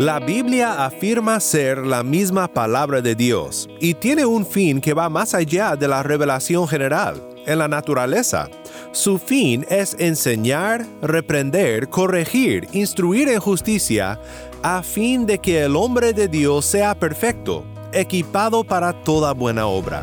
La Biblia afirma ser la misma palabra de Dios y tiene un fin que va más allá de la revelación general, en la naturaleza. Su fin es enseñar, reprender, corregir, instruir en justicia, a fin de que el hombre de Dios sea perfecto, equipado para toda buena obra.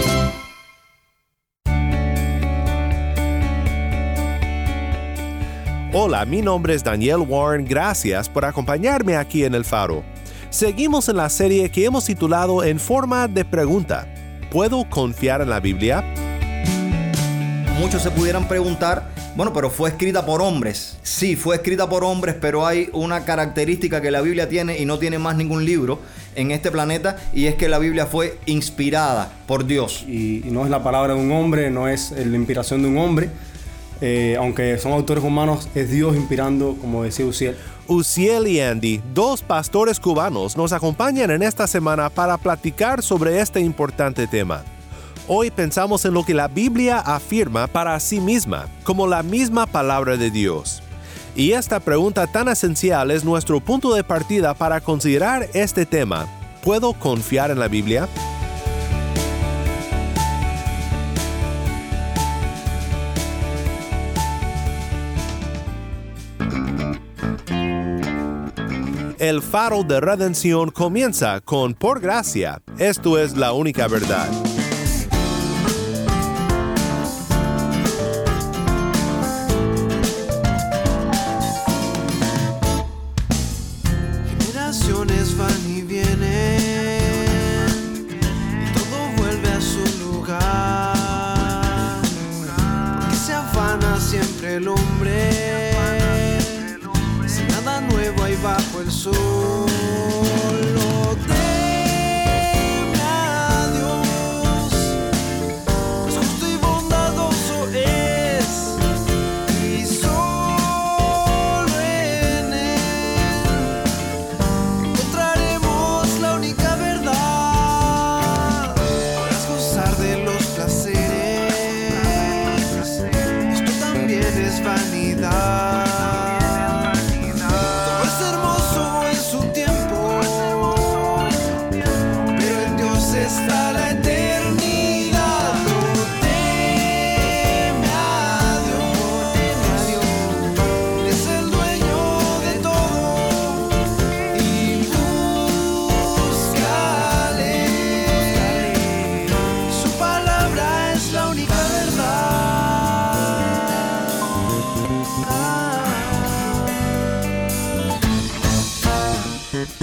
Hola, mi nombre es Daniel Warren, gracias por acompañarme aquí en El Faro. Seguimos en la serie que hemos titulado en forma de pregunta, ¿puedo confiar en la Biblia? Muchos se pudieran preguntar, bueno, pero fue escrita por hombres. Sí, fue escrita por hombres, pero hay una característica que la Biblia tiene y no tiene más ningún libro en este planeta y es que la Biblia fue inspirada por Dios. Y, no es la palabra de un hombre, no es la inspiración de un hombre. Eh, aunque son autores humanos, es Dios inspirando, como decía Uciel. Uciel y Andy, dos pastores cubanos, nos acompañan en esta semana para platicar sobre este importante tema. Hoy pensamos en lo que la Biblia afirma para sí misma, como la misma palabra de Dios. Y esta pregunta tan esencial es nuestro punto de partida para considerar este tema. ¿Puedo confiar en la Biblia? El faro de redención comienza con por gracia. Esto es la única verdad.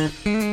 Mm-hmm.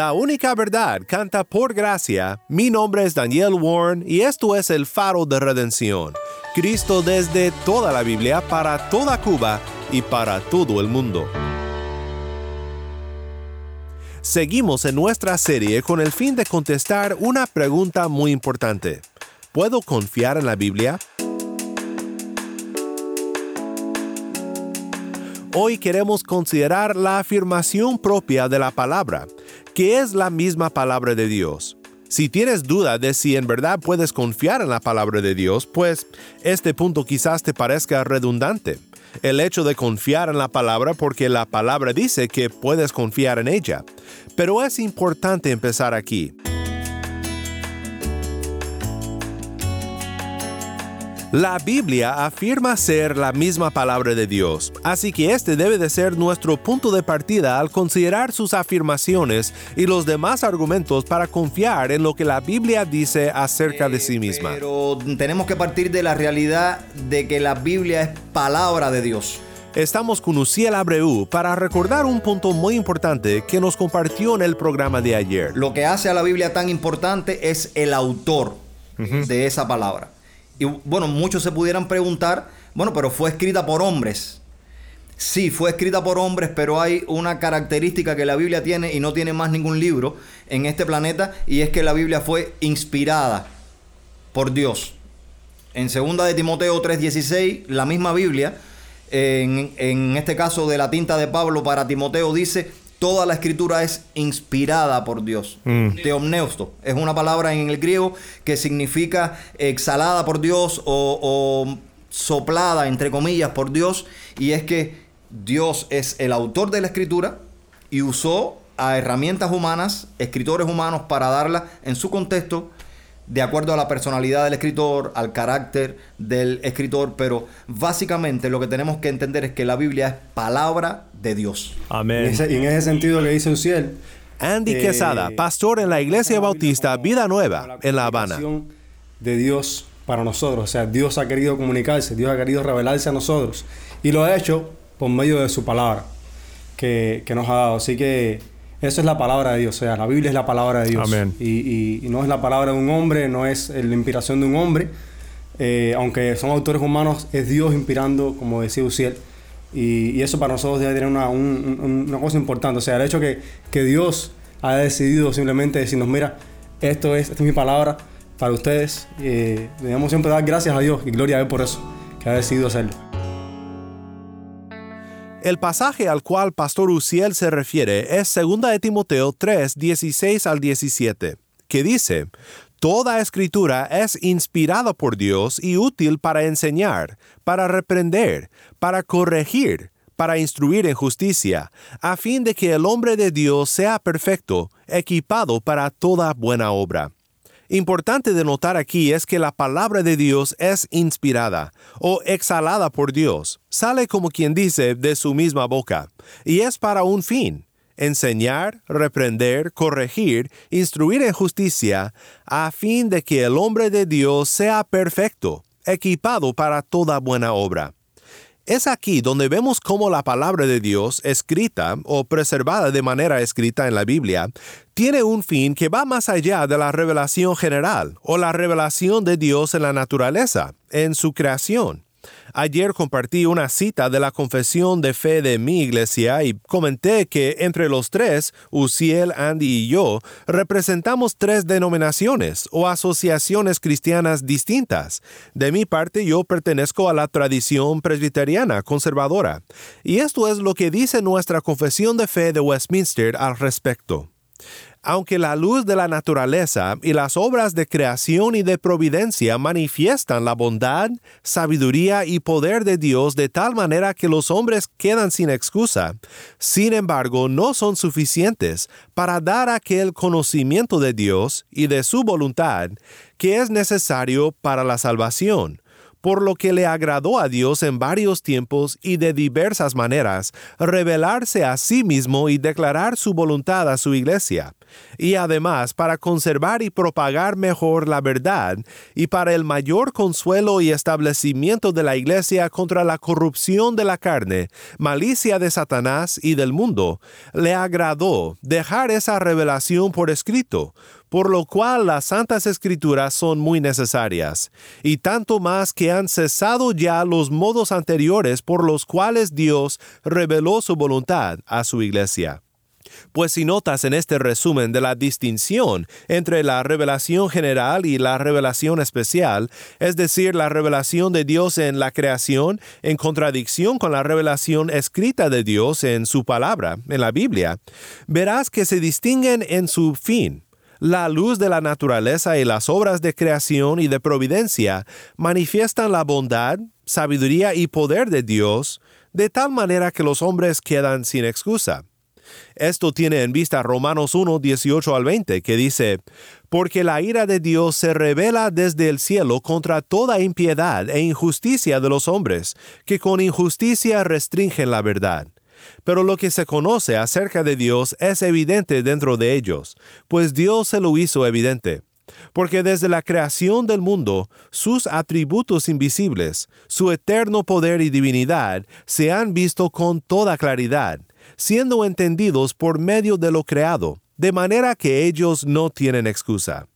La única verdad canta por gracia. Mi nombre es Daniel Warren y esto es el faro de redención. Cristo desde toda la Biblia para toda Cuba y para todo el mundo. Seguimos en nuestra serie con el fin de contestar una pregunta muy importante. ¿Puedo confiar en la Biblia? Hoy queremos considerar la afirmación propia de la palabra, que es la misma palabra de Dios. Si tienes duda de si en verdad puedes confiar en la palabra de Dios, pues este punto quizás te parezca redundante. El hecho de confiar en la palabra porque la palabra dice que puedes confiar en ella. Pero es importante empezar aquí. La Biblia afirma ser la misma palabra de Dios, así que este debe de ser nuestro punto de partida al considerar sus afirmaciones y los demás argumentos para confiar en lo que la Biblia dice acerca de sí misma. Pero tenemos que partir de la realidad de que la Biblia es palabra de Dios. Estamos con Uciel Abreu para recordar un punto muy importante que nos compartió en el programa de ayer. Lo que hace a la Biblia tan importante es el autor de esa palabra. Y bueno, muchos se pudieran preguntar, bueno, pero fue escrita por hombres. Sí, fue escrita por hombres, pero hay una característica que la Biblia tiene y no tiene más ningún libro en este planeta, y es que la Biblia fue inspirada por Dios. En 2 de Timoteo 3:16, la misma Biblia, en, en este caso de la tinta de Pablo para Timoteo, dice, toda la escritura es inspirada por Dios. Mm. Teomneusto es una palabra en el griego que significa exhalada por Dios o, o soplada, entre comillas, por Dios. Y es que Dios es el autor de la escritura y usó a herramientas humanas, escritores humanos, para darla en su contexto de acuerdo a la personalidad del escritor, al carácter del escritor, pero básicamente lo que tenemos que entender es que la Biblia es palabra de Dios. Y, Amén. ese- y en ese sentido le dice Uciel. Andy eh, Quesada, pastor en la Iglesia Bautista Vida Nueva en La Habana. De Dios para nosotros. O sea, Dios ha querido comunicarse, Dios ha querido revelarse a nosotros. Y lo ha hecho por medio de su palabra que, que nos ha dado. Así que eso es la palabra de Dios. O sea, la Biblia es la palabra de Dios. Amén. Y, y- y no es la palabra de un hombre, no es la inspiración de un hombre. Eh, aunque son autores humanos, es Dios inspirando, como decía Uciel. Y, y eso para nosotros debe tener una, un- un- una cosa importante. O sea, el hecho que, que Dios haya decidido simplemente decirnos, mira, esto es, esta es mi palabra para ustedes. Eh, debemos siempre dar gracias a Dios y gloria a Él por eso, que ha decidido hacerlo. El pasaje al cual Pastor Uciel se refiere es 2 de Timoteo 3, 16 al 17, que dice, Toda escritura es inspirada por Dios y útil para enseñar, para reprender, para corregir, para instruir en justicia, a fin de que el hombre de Dios sea perfecto, equipado para toda buena obra. Importante de notar aquí es que la palabra de Dios es inspirada o exhalada por Dios, sale como quien dice de su misma boca, y es para un fin, enseñar, reprender, corregir, instruir en justicia, a fin de que el hombre de Dios sea perfecto, equipado para toda buena obra. Es aquí donde vemos cómo la palabra de Dios, escrita o preservada de manera escrita en la Biblia, tiene un fin que va más allá de la revelación general o la revelación de Dios en la naturaleza, en su creación. Ayer compartí una cita de la confesión de fe de mi iglesia y comenté que entre los tres, Uciel, Andy y yo, representamos tres denominaciones o asociaciones cristianas distintas. De mi parte, yo pertenezco a la tradición presbiteriana conservadora. Y esto es lo que dice nuestra confesión de fe de Westminster al respecto. Aunque la luz de la naturaleza y las obras de creación y de providencia manifiestan la bondad, sabiduría y poder de Dios de tal manera que los hombres quedan sin excusa, sin embargo no son suficientes para dar aquel conocimiento de Dios y de su voluntad que es necesario para la salvación por lo que le agradó a Dios en varios tiempos y de diversas maneras revelarse a sí mismo y declarar su voluntad a su iglesia, y además para conservar y propagar mejor la verdad y para el mayor consuelo y establecimiento de la iglesia contra la corrupción de la carne, malicia de Satanás y del mundo, le agradó dejar esa revelación por escrito, por lo cual las santas escrituras son muy necesarias, y tanto más que han cesado ya los modos anteriores por los cuales Dios reveló su voluntad a su iglesia. Pues si notas en este resumen de la distinción entre la revelación general y la revelación especial, es decir, la revelación de Dios en la creación en contradicción con la revelación escrita de Dios en su palabra, en la Biblia, verás que se distinguen en su fin. La luz de la naturaleza y las obras de creación y de providencia manifiestan la bondad, sabiduría y poder de Dios, de tal manera que los hombres quedan sin excusa. Esto tiene en vista Romanos 1, 18 al 20, que dice, Porque la ira de Dios se revela desde el cielo contra toda impiedad e injusticia de los hombres, que con injusticia restringen la verdad. Pero lo que se conoce acerca de Dios es evidente dentro de ellos, pues Dios se lo hizo evidente porque desde la creación del mundo, sus atributos invisibles, su eterno poder y divinidad, se han visto con toda claridad, siendo entendidos por medio de lo creado, de manera que ellos no tienen excusa.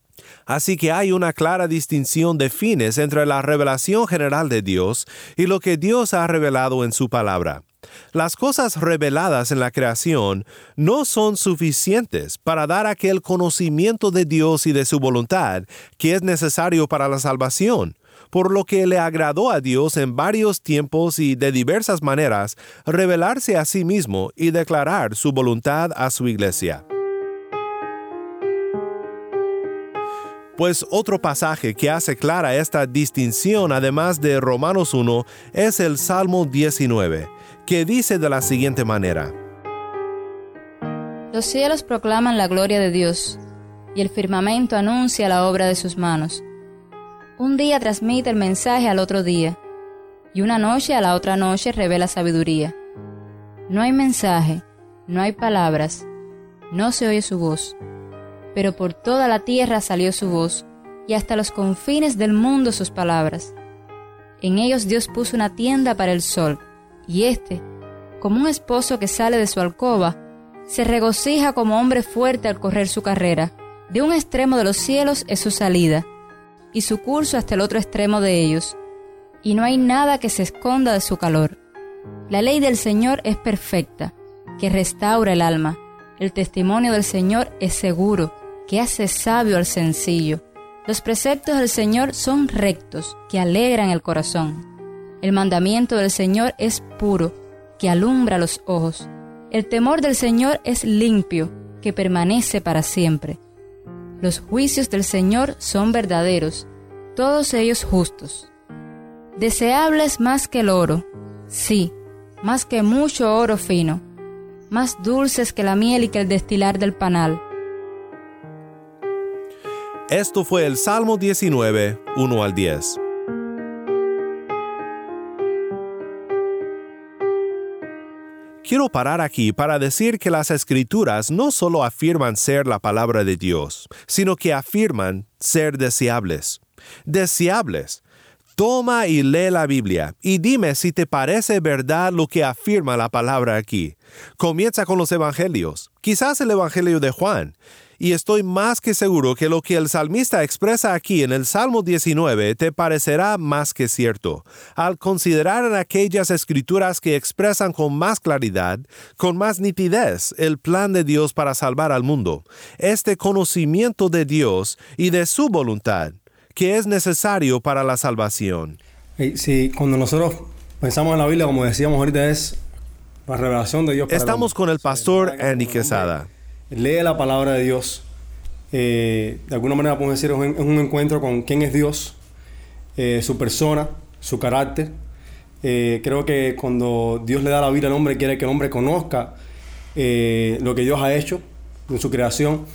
Así que hay una clara distinción de fines entre la revelación general de Dios y lo que Dios ha revelado en su palabra. Las cosas reveladas en la creación no son suficientes para dar aquel conocimiento de Dios y de su voluntad que es necesario para la salvación, por lo que le agradó a Dios en varios tiempos y de diversas maneras revelarse a sí mismo y declarar su voluntad a su iglesia. Pues otro pasaje que hace clara esta distinción, además de Romanos 1, es el Salmo 19, que dice de la siguiente manera. Los cielos proclaman la gloria de Dios, y el firmamento anuncia la obra de sus manos. Un día transmite el mensaje al otro día, y una noche a la otra noche revela sabiduría. No hay mensaje, no hay palabras, no se oye su voz, pero por toda la tierra salió su voz, y hasta los confines del mundo sus palabras. En ellos Dios puso una tienda para el sol, y éste, como un esposo que sale de su alcoba, se regocija como hombre fuerte al correr su carrera. De un extremo de los cielos es su salida, y su curso hasta el otro extremo de ellos, y no hay nada que se esconda de su calor. La ley del Señor es perfecta, que restaura el alma. El testimonio del Señor es seguro, que hace sabio al sencillo. Los preceptos del Señor son rectos, que alegran el corazón. El mandamiento del Señor es puro, que alumbra los ojos. El temor del Señor es limpio, que permanece para siempre. Los juicios del Señor son verdaderos, todos ellos justos. Deseables más que el oro, sí, más que mucho oro fino, más dulces que la miel y que el destilar del panal. Esto fue el Salmo 19, 1 al 10. Quiero parar aquí para decir que las escrituras no solo afirman ser la palabra de Dios, sino que afirman ser deseables. Deseables. Toma y lee la Biblia y dime si te parece verdad lo que afirma la palabra aquí. Comienza con los Evangelios, quizás el Evangelio de Juan, y estoy más que seguro que lo que el salmista expresa aquí en el Salmo 19 te parecerá más que cierto, al considerar en aquellas escrituras que expresan con más claridad, con más nitidez, el plan de Dios para salvar al mundo, este conocimiento de Dios y de su voluntad, que es necesario para la salvación. Sí, cuando nosotros pensamos en la Biblia, como decíamos ahorita, es la revelación de Dios. Estamos con el pastor Andy Quesada lee la palabra de Dios. Eh, de alguna manera podemos decir, es un, encuentro con quién es Dios, eh, su persona, su carácter. Eh, creo que cuando Dios le da la vida al hombre, quiere que el hombre conozca lo que Dios ha hecho en su creación.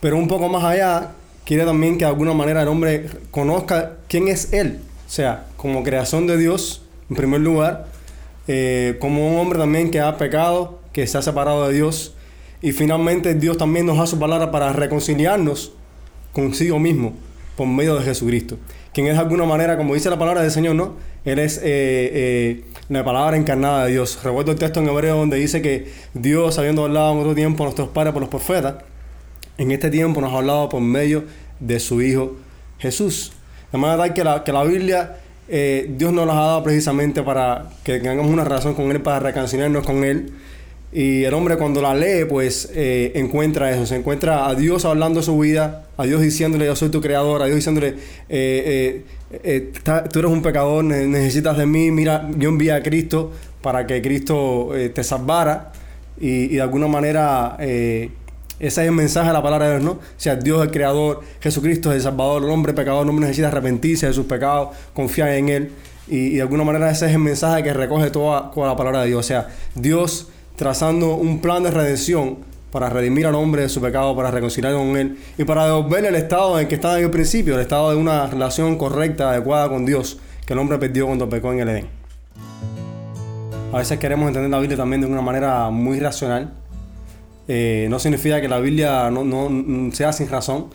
Pero un poco más allá, quiere también que de alguna manera el hombre conozca quién es Él. O sea, como creación de Dios, en primer lugar, como un hombre también que ha pecado, que se ha separado de Dios y finalmente Dios también nos da su palabra para reconciliarnos consigo mismo por medio de Jesucristo. Quien es de alguna manera, como dice la palabra del Señor, ¿no? Él es eh, eh, la palabra encarnada de Dios. Recuerdo el texto en hebreo donde dice que Dios, habiendo hablado en otro tiempo a nuestros padres por los profetas, en este tiempo nos ha hablado por medio de su Hijo Jesús. De manera que la, que la Biblia, eh, Dios nos la ha dado precisamente para que tengamos una relación con Él, para reconciliarnos con Él. Y el hombre cuando la lee, pues eh, encuentra eso, se encuentra a Dios hablando su vida, a Dios diciéndole yo soy tu creador, a Dios diciéndole eh, tú eres un pecador, necesitas de mí, mira, yo envié a Cristo para que Cristo te salvara y, de alguna manera ese es el mensaje de la palabra de Dios, ¿no? O sea, Dios el creador, Jesucristo es el salvador, el hombre pecador no necesita arrepentirse de sus pecados, confiar en Él. Y, de alguna manera ese es el mensaje que recoge toda, la palabra de Dios. O sea, Dios trazando un plan de redención para redimir al hombre de su pecado, para reconciliarlo con Él y para devolverle el estado en el que estaba en el principio, el estado de una relación correcta, adecuada con Dios, que el hombre perdió cuando pecó en el Edén. A veces queremos entender la Biblia también de una manera muy racional, eh, no significa que la Biblia no, sea sin razón,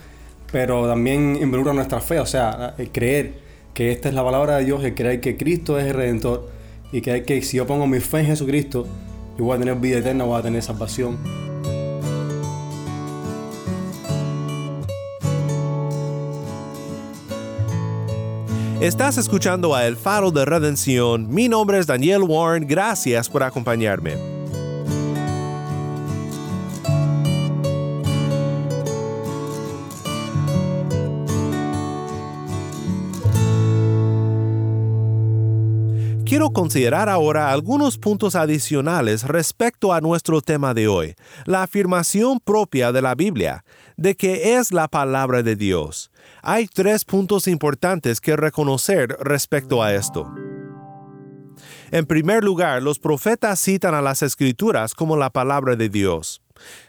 pero también involucra nuestra fe, o sea, el creer que esta es la palabra de Dios, el creer que Cristo es el Redentor y que, que si yo pongo mi fe en Jesucristo, yo voy a tener vida eterna, voy a tener salvación. Estás escuchando a El Faro de Redención. Mi nombre es Daniel Warren. Gracias por acompañarme. Quiero considerar ahora algunos puntos adicionales respecto a nuestro tema de hoy, la afirmación propia de la Biblia, de que es la palabra de Dios. Hay tres puntos importantes que reconocer respecto a esto. En primer lugar, los profetas citan a las escrituras como la palabra de Dios.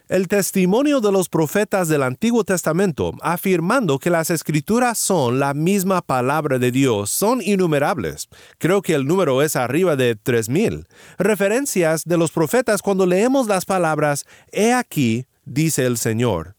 El testimonio de los profetas del Antiguo Testamento, afirmando que las escrituras son la misma palabra de Dios, son innumerables. Creo que el número es arriba de 3.000. Referencias de los profetas cuando leemos las palabras, He aquí, dice el Señor.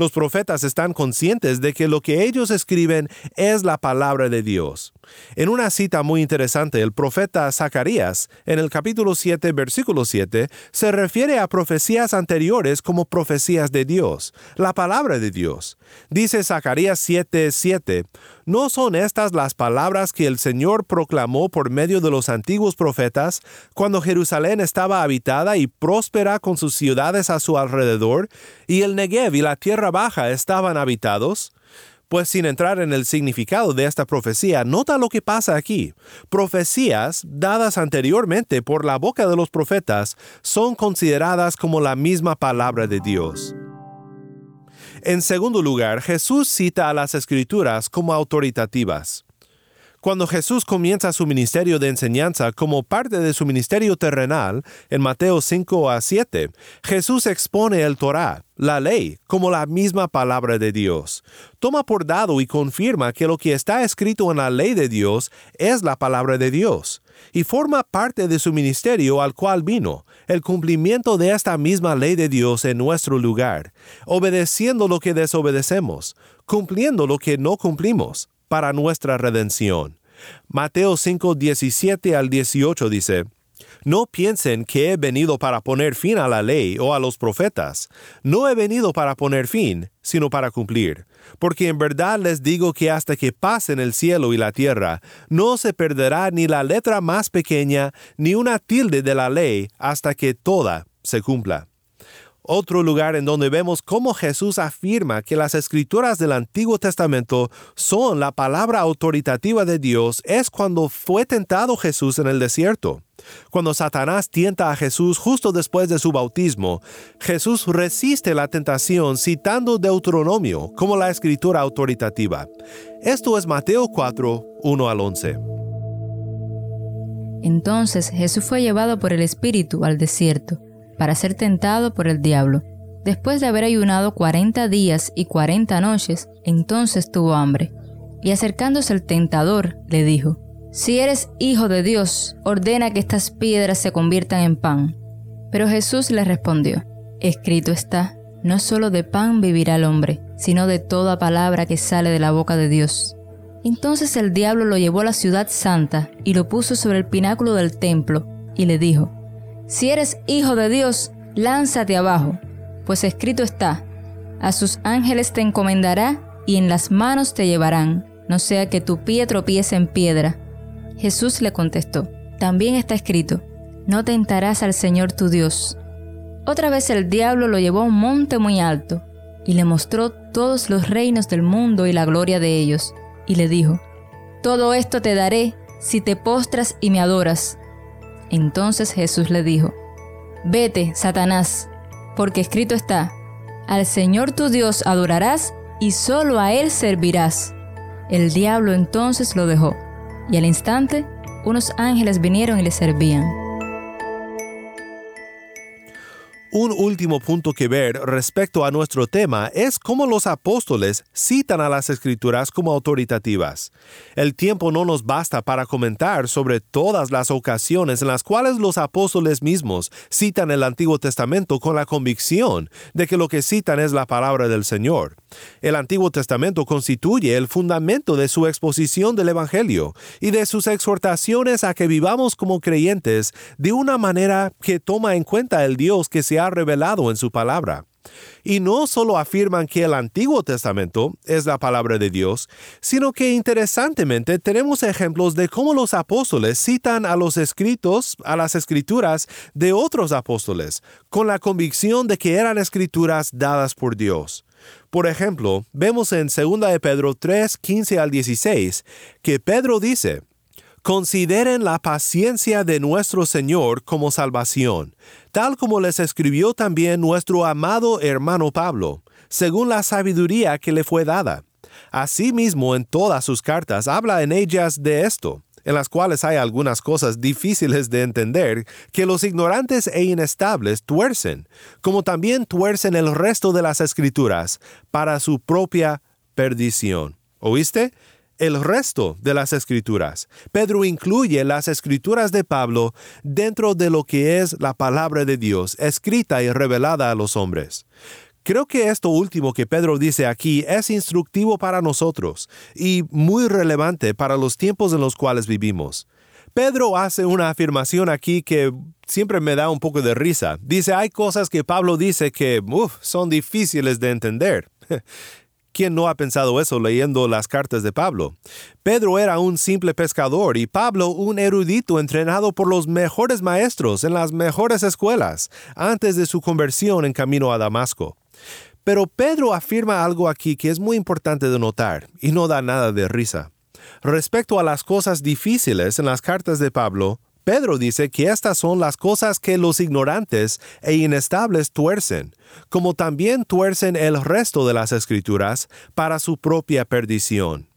Los profetas están conscientes de que lo que ellos escriben es la palabra de Dios. En una cita muy interesante, el profeta Zacarías, en el capítulo 7, versículo 7, se refiere a profecías anteriores como profecías de Dios, la palabra de Dios. Dice Zacarías 7, 7, ¿No son estas las palabras que el Señor proclamó por medio de los antiguos profetas cuando Jerusalén estaba habitada y próspera con sus ciudades a su alrededor, y el Negev y la tierra baja estaban habitados? Pues sin entrar en el significado de esta profecía, nota lo que pasa aquí. Profecías dadas anteriormente por la boca de los profetas son consideradas como la misma palabra de Dios. En segundo lugar, Jesús cita a las escrituras como autoritativas. Cuando Jesús comienza su ministerio de enseñanza como parte de su ministerio terrenal, en Mateo 5 a 7, Jesús expone el Torah, la ley, como la misma palabra de Dios. Toma por dado y confirma que lo que está escrito en la ley de Dios es la palabra de Dios, y forma parte de su ministerio al cual vino, el cumplimiento de esta misma ley de Dios en nuestro lugar, obedeciendo lo que desobedecemos, cumpliendo lo que no cumplimos para nuestra redención. Mateo 5, 17 al 18 dice, no piensen que he venido para poner fin a la ley o a los profetas. No he venido para poner fin, sino para cumplir. Porque en verdad les digo que hasta que pasen el cielo y la tierra, no se perderá ni la letra más pequeña, ni una tilde de la ley, hasta que toda se cumpla. Otro lugar en donde vemos cómo Jesús afirma que las escrituras del Antiguo Testamento son la palabra autoritativa de Dios es cuando fue tentado Jesús en el desierto. Cuando Satanás tienta a Jesús justo después de su bautismo, Jesús resiste la tentación citando Deuteronomio como la escritura autoritativa. Esto es Mateo 4, 1 al 11. Entonces Jesús fue llevado por el Espíritu al desierto para ser tentado por el diablo. Después de haber ayunado cuarenta días y cuarenta noches, entonces tuvo hambre. Y acercándose el tentador, le dijo, Si eres hijo de Dios, ordena que estas piedras se conviertan en pan. Pero Jesús le respondió, Escrito está, no solo de pan vivirá el hombre, sino de toda palabra que sale de la boca de Dios. Entonces el diablo lo llevó a la ciudad santa y lo puso sobre el pináculo del templo, y le dijo, si eres hijo de Dios, lánzate abajo, pues escrito está, A sus ángeles te encomendará y en las manos te llevarán, no sea que tu pie tropiece en piedra. Jesús le contestó, también está escrito, no tentarás al Señor tu Dios. Otra vez el diablo lo llevó a un monte muy alto y le mostró todos los reinos del mundo y la gloria de ellos, y le dijo, Todo esto te daré si te postras y me adoras. Entonces Jesús le dijo, Vete, Satanás, porque escrito está, Al Señor tu Dios adorarás y solo a Él servirás. El diablo entonces lo dejó, y al instante unos ángeles vinieron y le servían. Un último punto que ver respecto a nuestro tema es cómo los apóstoles citan a las escrituras como autoritativas. El tiempo no nos basta para comentar sobre todas las ocasiones en las cuales los apóstoles mismos citan el Antiguo Testamento con la convicción de que lo que citan es la palabra del Señor. El Antiguo Testamento constituye el fundamento de su exposición del Evangelio y de sus exhortaciones a que vivamos como creyentes de una manera que toma en cuenta el Dios que se ha revelado en su palabra. Y no solo afirman que el Antiguo Testamento es la palabra de Dios, sino que interesantemente tenemos ejemplos de cómo los apóstoles citan a los escritos, a las escrituras de otros apóstoles, con la convicción de que eran escrituras dadas por Dios. Por ejemplo, vemos en 2 de Pedro 3, 15 al 16, que Pedro dice, Consideren la paciencia de nuestro Señor como salvación, tal como les escribió también nuestro amado hermano Pablo, según la sabiduría que le fue dada. Asimismo, en todas sus cartas habla en ellas de esto, en las cuales hay algunas cosas difíciles de entender que los ignorantes e inestables tuercen, como también tuercen el resto de las escrituras para su propia perdición. ¿Oíste? El resto de las escrituras. Pedro incluye las escrituras de Pablo dentro de lo que es la palabra de Dios, escrita y revelada a los hombres. Creo que esto último que Pedro dice aquí es instructivo para nosotros y muy relevante para los tiempos en los cuales vivimos. Pedro hace una afirmación aquí que siempre me da un poco de risa. Dice, hay cosas que Pablo dice que son difíciles de entender. ¿Quién no ha pensado eso leyendo las cartas de Pablo? Pedro era un simple pescador y Pablo un erudito entrenado por los mejores maestros en las mejores escuelas antes de su conversión en camino a Damasco. Pero Pedro afirma algo aquí que es muy importante de notar y no da nada de risa. Respecto a las cosas difíciles en las cartas de Pablo, Pedro dice que estas son las cosas que los ignorantes e inestables tuercen, como también tuercen el resto de las escrituras para su propia perdición.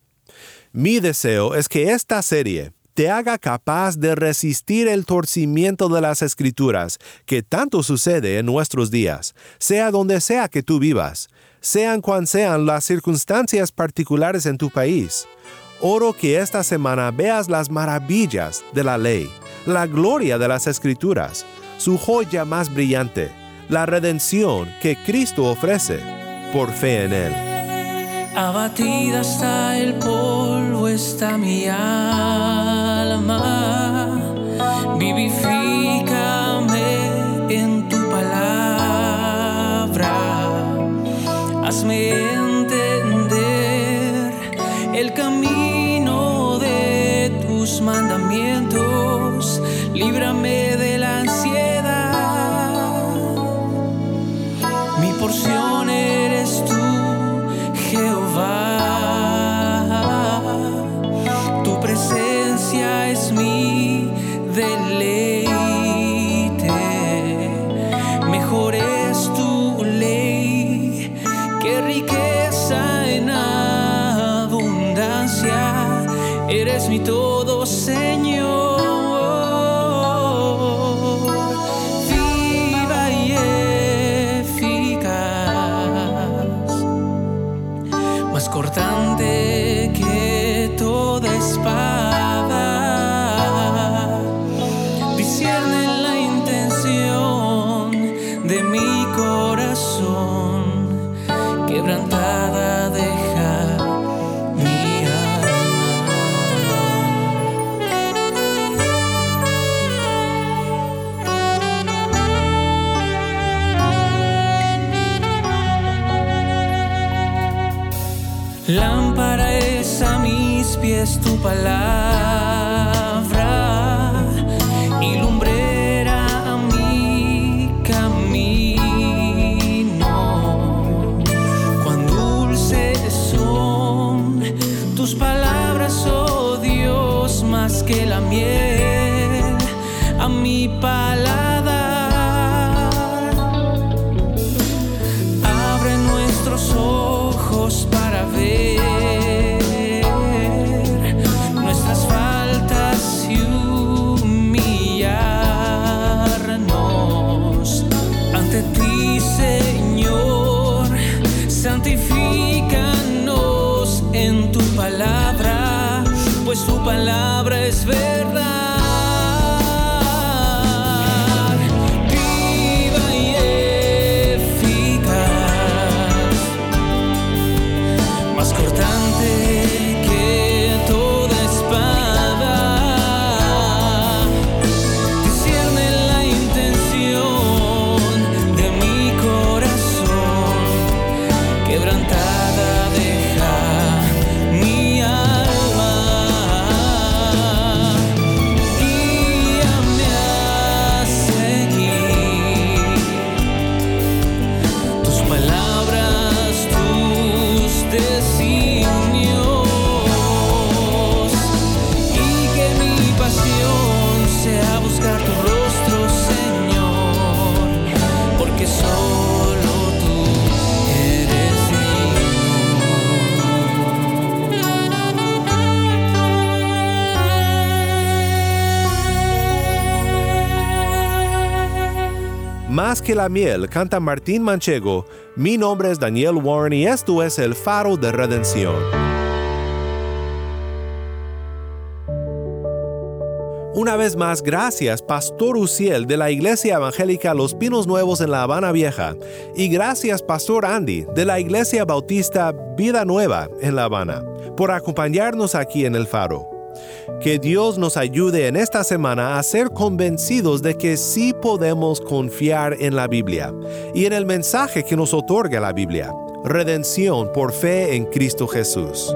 Mi deseo es que esta serie te haga capaz de resistir el torcimiento de las escrituras que tanto sucede en nuestros días, sea donde sea que tú vivas, sean cuan sean las circunstancias particulares en tu país. Oro que esta semana veas las maravillas de la ley la gloria de las escrituras, su joya más brillante, la redención que Cristo ofrece por fe en Él. Abatida está el polvo, está mi alma, vivifícame pies tu palabra y lumbrera a mi camino. Cuán dulces son tus palabras, oh Dios, más que la miel a mi paladar. Que la miel, canta Martín Manchego. Mi nombre es Daniel Warren y esto es El Faro de Redención. Una vez más, gracias, Pastor Uciel de la Iglesia Evangélica Los Pinos Nuevos en La Habana Vieja. Y gracias, Pastor Andy de la Iglesia Bautista Vida Nueva en La Habana, por acompañarnos aquí en El Faro. Que Dios nos ayude en esta semana a ser convencidos de que sí podemos confiar en la Biblia y en el mensaje que nos otorga la Biblia, redención por fe en Cristo Jesús.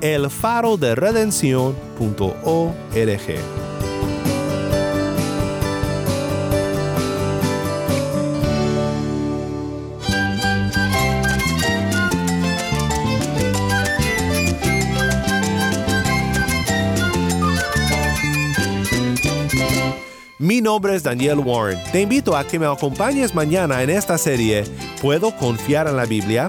elfaroderedención.org. Mi nombre es Daniel Warren. Te invito a que me acompañes mañana en esta serie ¿Puedo confiar en la Biblia?